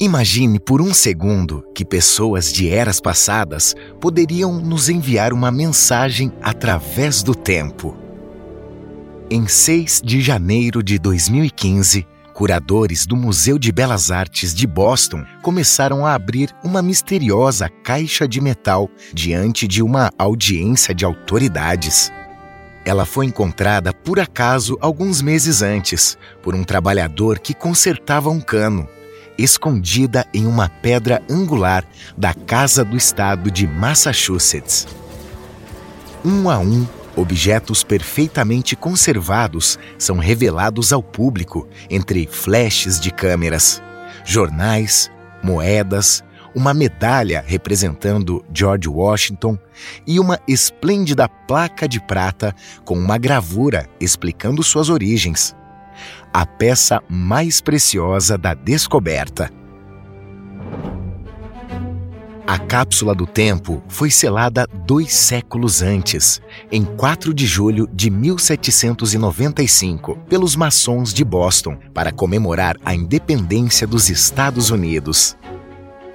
Imagine por um segundo que pessoas de eras passadas poderiam nos enviar uma mensagem através do tempo. Em 6 de janeiro de 2015, curadores do Museu de Belas Artes de Boston começaram a abrir uma misteriosa caixa de metal diante de uma audiência de autoridades. Ela foi encontrada por acaso alguns meses antes por um trabalhador que consertava um cano escondida em uma pedra angular da Casa do Estado de Massachusetts. Um a um, objetos perfeitamente conservados são revelados ao público entre flashes de câmeras, jornais, moedas, uma medalha representando George Washington e uma esplêndida placa de prata com uma gravura explicando suas origens a peça mais preciosa da descoberta. A cápsula do tempo foi selada dois séculos antes, em 4 de julho de 1795, pelos maçons de Boston, para comemorar a independência dos Estados Unidos.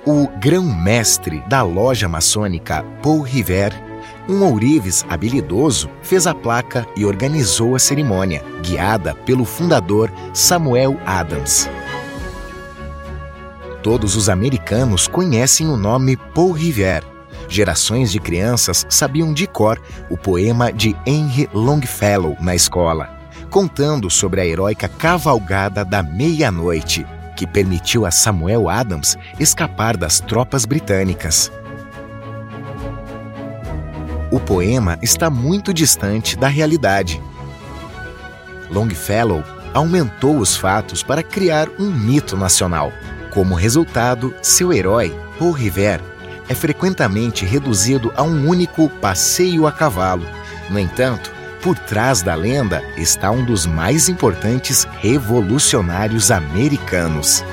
O grão-mestre da loja maçônica Paul Revere um ourives habilidoso fez a placa e organizou a cerimônia, guiada pelo fundador Samuel Adams. Todos os americanos conhecem o nome Paul Revere. Gerações de crianças sabiam de cor o poema de Henry Longfellow na escola, contando sobre a heróica cavalgada da meia-noite, que permitiu a Samuel Adams escapar das tropas britânicas o poema está muito distante da realidade. Longfellow aumentou os fatos para criar um mito nacional. Como resultado, seu herói, Paul Revere, é frequentemente reduzido a um único passeio a cavalo. No entanto, por trás da lenda está um dos mais importantes revolucionários americanos.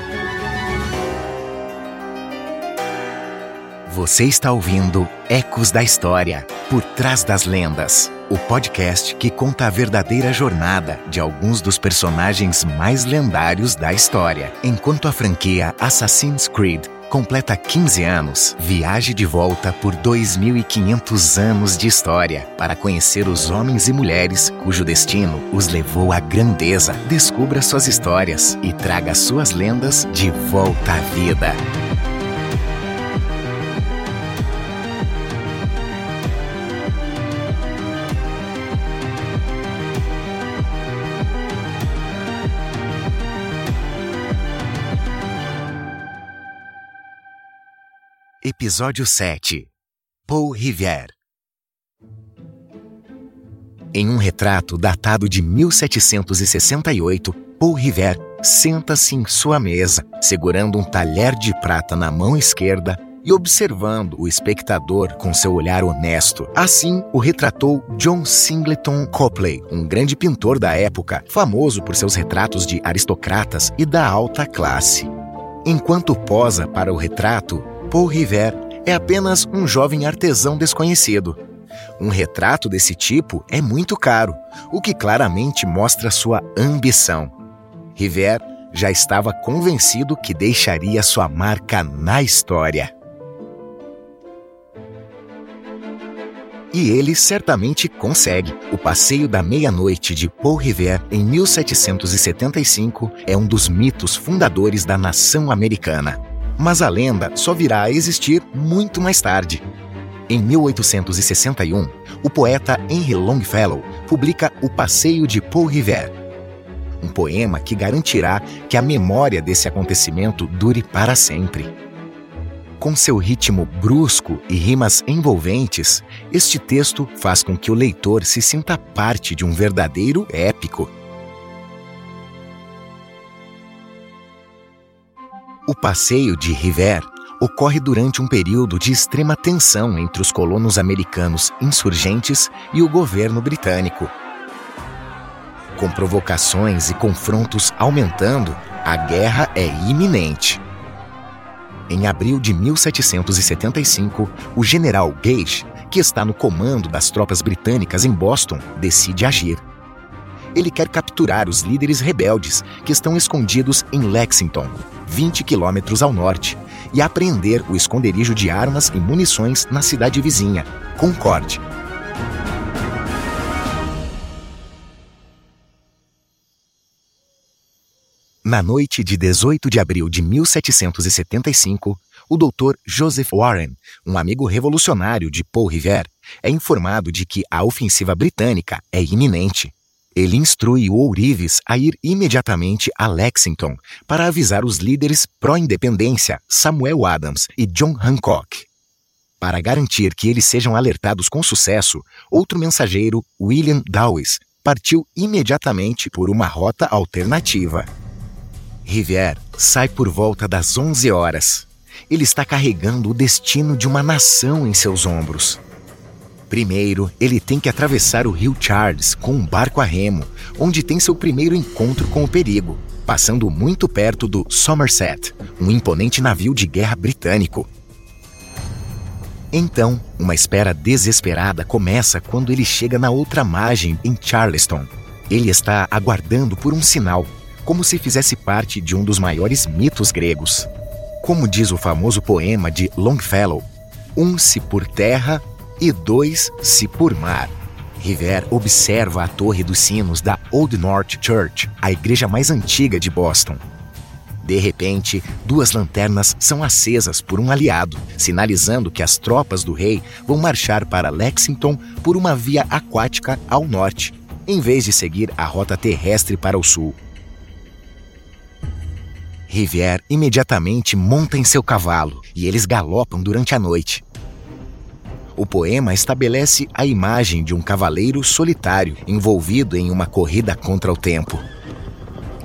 Você está ouvindo Ecos da História Por Trás das Lendas o podcast que conta a verdadeira jornada de alguns dos personagens mais lendários da história. Enquanto a franquia Assassin's Creed completa 15 anos, viaje de volta por 2.500 anos de história para conhecer os homens e mulheres cujo destino os levou à grandeza. Descubra suas histórias e traga suas lendas de volta à vida. Episódio 7 Paul Rivière Em um retrato datado de 1768, Paul Rivière senta-se em sua mesa, segurando um talher de prata na mão esquerda e observando o espectador com seu olhar honesto. Assim o retratou John Singleton Copley, um grande pintor da época, famoso por seus retratos de aristocratas e da alta classe. Enquanto posa para o retrato, Paul Revere é apenas um jovem artesão desconhecido. Um retrato desse tipo é muito caro, o que claramente mostra sua ambição. Rivera já estava convencido que deixaria sua marca na história. E ele certamente consegue. O Passeio da Meia-Noite de Paul Revere, em 1775, é um dos mitos fundadores da nação americana mas a lenda só virá a existir muito mais tarde. Em 1861, o poeta Henry Longfellow publica O Passeio de Paul Revere, um poema que garantirá que a memória desse acontecimento dure para sempre. Com seu ritmo brusco e rimas envolventes, este texto faz com que o leitor se sinta parte de um verdadeiro épico. Passeio de River ocorre durante um período de extrema tensão entre os colonos americanos insurgentes e o governo britânico. Com provocações e confrontos aumentando, a guerra é iminente. Em abril de 1775, o general Gage, que está no comando das tropas britânicas em Boston, decide agir. Ele quer capturar os líderes rebeldes que estão escondidos em Lexington, 20 quilômetros ao norte, e apreender o esconderijo de armas e munições na cidade vizinha, Concorde. Na noite de 18 de abril de 1775, o Dr. Joseph Warren, um amigo revolucionário de Paul Revere, é informado de que a ofensiva britânica é iminente. Ele instrui o Ourives a ir imediatamente a Lexington para avisar os líderes pró-independência Samuel Adams e John Hancock. Para garantir que eles sejam alertados com sucesso, outro mensageiro, William Dawes, partiu imediatamente por uma rota alternativa. Rivière sai por volta das 11 horas. Ele está carregando o destino de uma nação em seus ombros. Primeiro, ele tem que atravessar o rio Charles com um barco a remo, onde tem seu primeiro encontro com o perigo, passando muito perto do Somerset, um imponente navio de guerra britânico. Então, uma espera desesperada começa quando ele chega na outra margem, em Charleston. Ele está aguardando por um sinal, como se fizesse parte de um dos maiores mitos gregos. Como diz o famoso poema de Longfellow, um se por terra e dois se por mar. River observa a torre dos sinos da Old North Church, a igreja mais antiga de Boston. De repente, duas lanternas são acesas por um aliado, sinalizando que as tropas do rei vão marchar para Lexington por uma via aquática ao norte, em vez de seguir a rota terrestre para o sul. Rivière imediatamente monta em seu cavalo e eles galopam durante a noite. O poema estabelece a imagem de um cavaleiro solitário envolvido em uma corrida contra o tempo.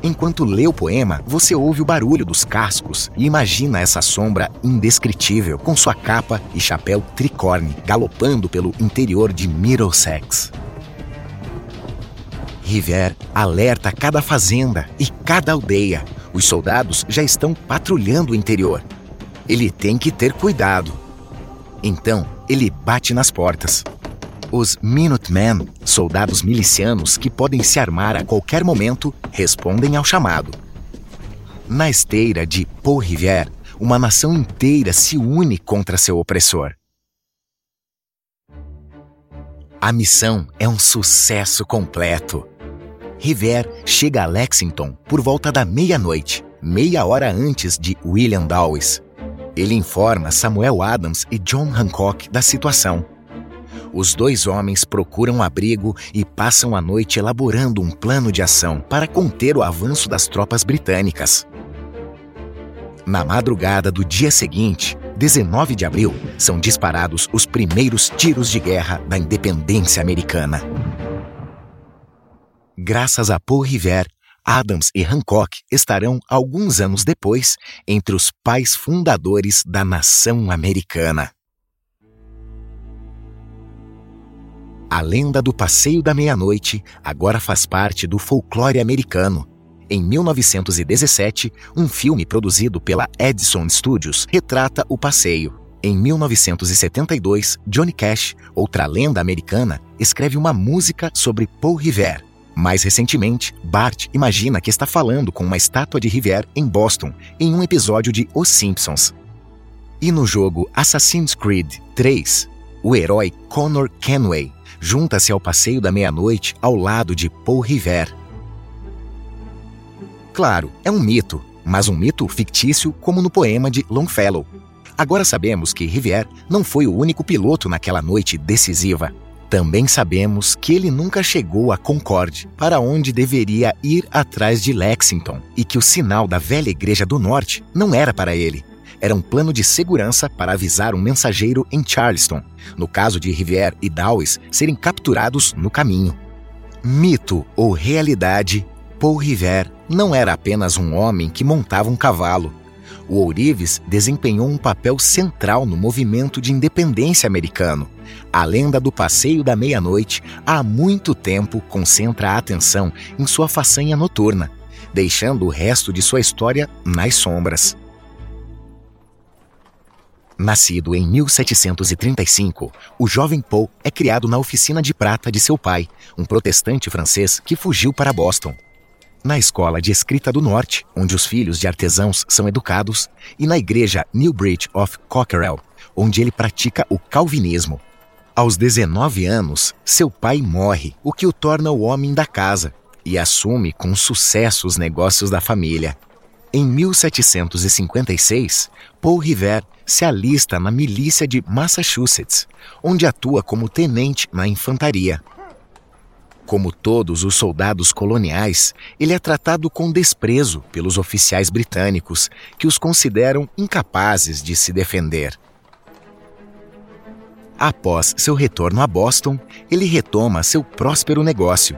Enquanto lê o poema, você ouve o barulho dos cascos e imagina essa sombra indescritível com sua capa e chapéu tricorne galopando pelo interior de Middlesex. River alerta cada fazenda e cada aldeia. Os soldados já estão patrulhando o interior. Ele tem que ter cuidado. Então, ele bate nas portas. Os Minutemen, soldados milicianos que podem se armar a qualquer momento, respondem ao chamado. Na esteira de Paul Rivière, uma nação inteira se une contra seu opressor. A missão é um sucesso completo. River chega a Lexington por volta da meia-noite, meia hora antes de William Dawes. Ele informa Samuel Adams e John Hancock da situação. Os dois homens procuram abrigo e passam a noite elaborando um plano de ação para conter o avanço das tropas britânicas. Na madrugada do dia seguinte, 19 de abril, são disparados os primeiros tiros de guerra da independência americana. Graças a Paul Revere, Adams e Hancock estarão, alguns anos depois, entre os pais fundadores da nação americana. A lenda do Passeio da Meia-Noite agora faz parte do folclore americano. Em 1917, um filme produzido pela Edison Studios retrata o passeio. Em 1972, Johnny Cash, outra lenda americana, escreve uma música sobre Paul Revere. Mais recentemente, Bart imagina que está falando com uma estátua de Rivière em Boston, em um episódio de Os Simpsons. E no jogo Assassin's Creed 3, o herói Connor Kenway junta-se ao passeio da meia-noite ao lado de Paul Revere. Claro, é um mito, mas um mito fictício como no poema de Longfellow. Agora sabemos que Rivière não foi o único piloto naquela noite decisiva. Também sabemos que ele nunca chegou a Concorde, para onde deveria ir atrás de Lexington, e que o sinal da velha Igreja do Norte não era para ele, era um plano de segurança para avisar um mensageiro em Charleston, no caso de Rivière e Dawes serem capturados no caminho. Mito ou realidade, Paul Rivière não era apenas um homem que montava um cavalo. O ourives desempenhou um papel central no movimento de independência americano. A lenda do passeio da meia-noite há muito tempo concentra a atenção em sua façanha noturna, deixando o resto de sua história nas sombras. Nascido em 1735, o jovem Paul é criado na oficina de prata de seu pai, um protestante francês que fugiu para Boston. Na escola de escrita do Norte, onde os filhos de artesãos são educados, e na igreja Newbridge of Cockerell, onde ele pratica o calvinismo. Aos 19 anos, seu pai morre, o que o torna o homem da casa, e assume com sucesso os negócios da família. Em 1756, Paul Revere se alista na milícia de Massachusetts, onde atua como tenente na infantaria. Como todos os soldados coloniais, ele é tratado com desprezo pelos oficiais britânicos, que os consideram incapazes de se defender. Após seu retorno a Boston, ele retoma seu próspero negócio.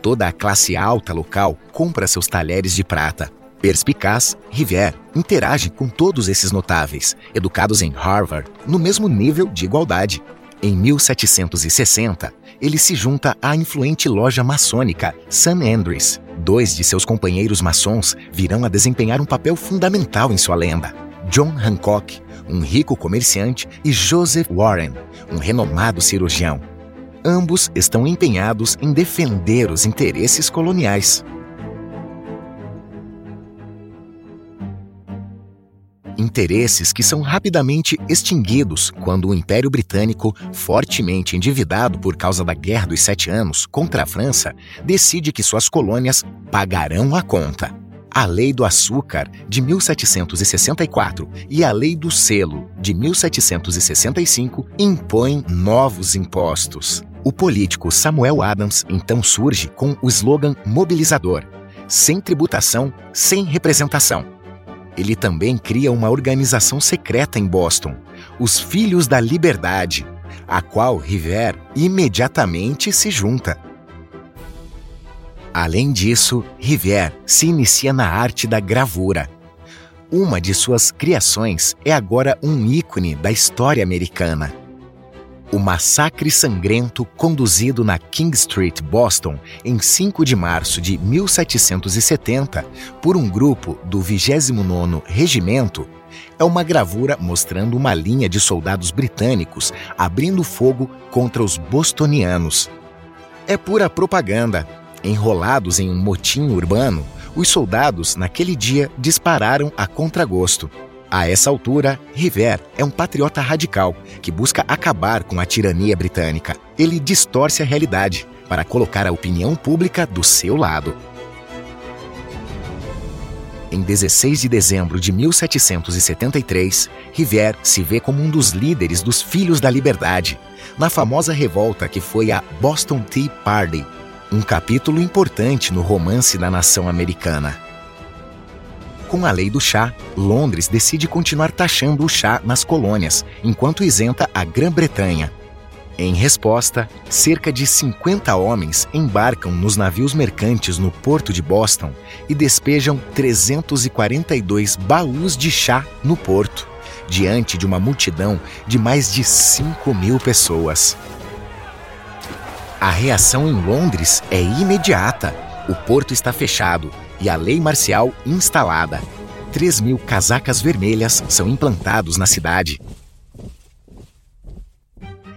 Toda a classe alta local compra seus talheres de prata. Perspicaz, Rivière interage com todos esses notáveis, educados em Harvard, no mesmo nível de igualdade. Em 1760, ele se junta à influente loja maçônica St. Andrews. Dois de seus companheiros maçons virão a desempenhar um papel fundamental em sua lenda: John Hancock, um rico comerciante, e Joseph Warren, um renomado cirurgião. Ambos estão empenhados em defender os interesses coloniais. Interesses que são rapidamente extinguidos quando o Império Britânico, fortemente endividado por causa da Guerra dos Sete Anos contra a França, decide que suas colônias pagarão a conta. A Lei do Açúcar, de 1764, e a Lei do Selo, de 1765, impõem novos impostos. O político Samuel Adams então surge com o slogan mobilizador: sem tributação, sem representação ele também cria uma organização secreta em Boston, os Filhos da Liberdade, a qual River imediatamente se junta. Além disso, Rivière se inicia na arte da gravura. Uma de suas criações é agora um ícone da história americana o massacre sangrento conduzido na King Street, Boston, em 5 de março de 1770 por um grupo do 29º Regimento é uma gravura mostrando uma linha de soldados britânicos abrindo fogo contra os bostonianos. É pura propaganda. Enrolados em um motim urbano, os soldados, naquele dia, dispararam a contragosto. A essa altura, River é um patriota radical que busca acabar com a tirania britânica. Ele distorce a realidade para colocar a opinião pública do seu lado. Em 16 de dezembro de 1773, River se vê como um dos líderes dos Filhos da Liberdade, na famosa revolta que foi a Boston Tea Party, um capítulo importante no romance da nação americana. Com a lei do chá, Londres decide continuar taxando o chá nas colônias, enquanto isenta a Grã-Bretanha. Em resposta, cerca de 50 homens embarcam nos navios mercantes no porto de Boston e despejam 342 baús de chá no porto, diante de uma multidão de mais de 5 mil pessoas. A reação em Londres é imediata. O porto está fechado e a lei marcial instalada. 3 mil casacas vermelhas são implantados na cidade.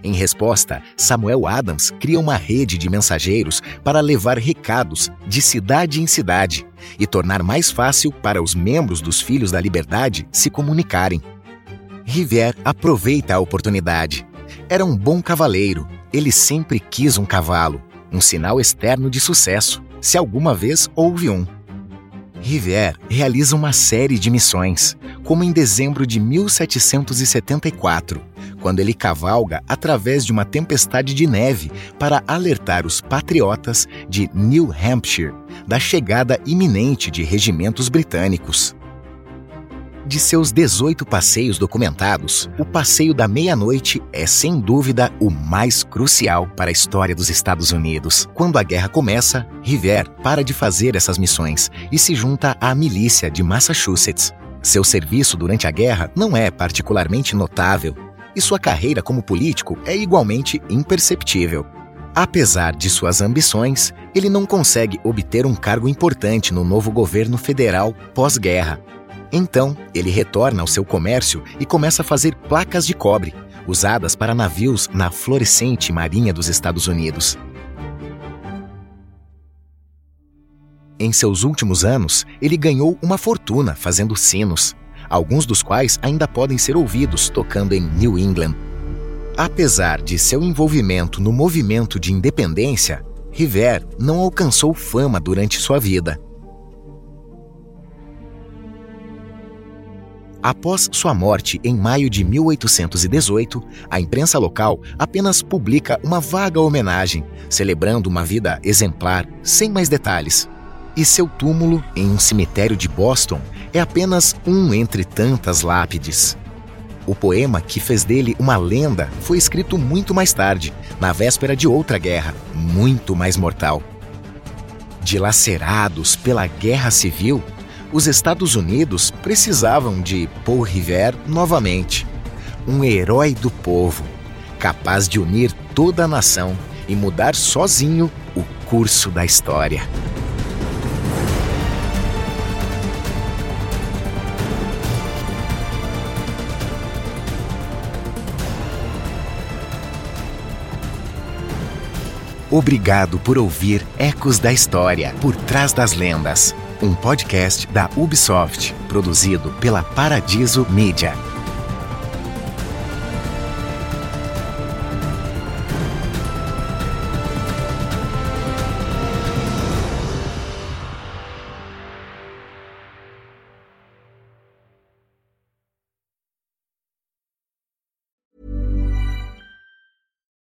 Em resposta, Samuel Adams cria uma rede de mensageiros para levar recados de cidade em cidade e tornar mais fácil para os membros dos Filhos da Liberdade se comunicarem. Rivière aproveita a oportunidade. Era um bom cavaleiro, ele sempre quis um cavalo, um sinal externo de sucesso, se alguma vez houve um. Rivière realiza uma série de missões, como em dezembro de 1774, quando ele cavalga através de uma tempestade de neve para alertar os patriotas de New Hampshire da chegada iminente de regimentos britânicos. De seus 18 passeios documentados, o passeio da meia-noite é sem dúvida o mais crucial para a história dos Estados Unidos. Quando a guerra começa, River para de fazer essas missões e se junta à milícia de Massachusetts. Seu serviço durante a guerra não é particularmente notável e sua carreira como político é igualmente imperceptível. Apesar de suas ambições, ele não consegue obter um cargo importante no novo governo federal pós-guerra. Então, ele retorna ao seu comércio e começa a fazer placas de cobre, usadas para navios na florescente Marinha dos Estados Unidos. Em seus últimos anos, ele ganhou uma fortuna fazendo sinos, alguns dos quais ainda podem ser ouvidos tocando em New England. Apesar de seu envolvimento no movimento de independência, River não alcançou fama durante sua vida. Após sua morte em maio de 1818, a imprensa local apenas publica uma vaga homenagem, celebrando uma vida exemplar, sem mais detalhes. E seu túmulo, em um cemitério de Boston, é apenas um entre tantas lápides. O poema que fez dele uma lenda foi escrito muito mais tarde, na véspera de outra guerra, muito mais mortal. Dilacerados pela guerra civil, os Estados Unidos precisavam de Paul Revere novamente, um herói do povo, capaz de unir toda a nação e mudar sozinho o curso da história. Obrigado por ouvir Ecos da História, Por Trás das Lendas, um podcast da Ubisoft, produzido pela Paradiso Media.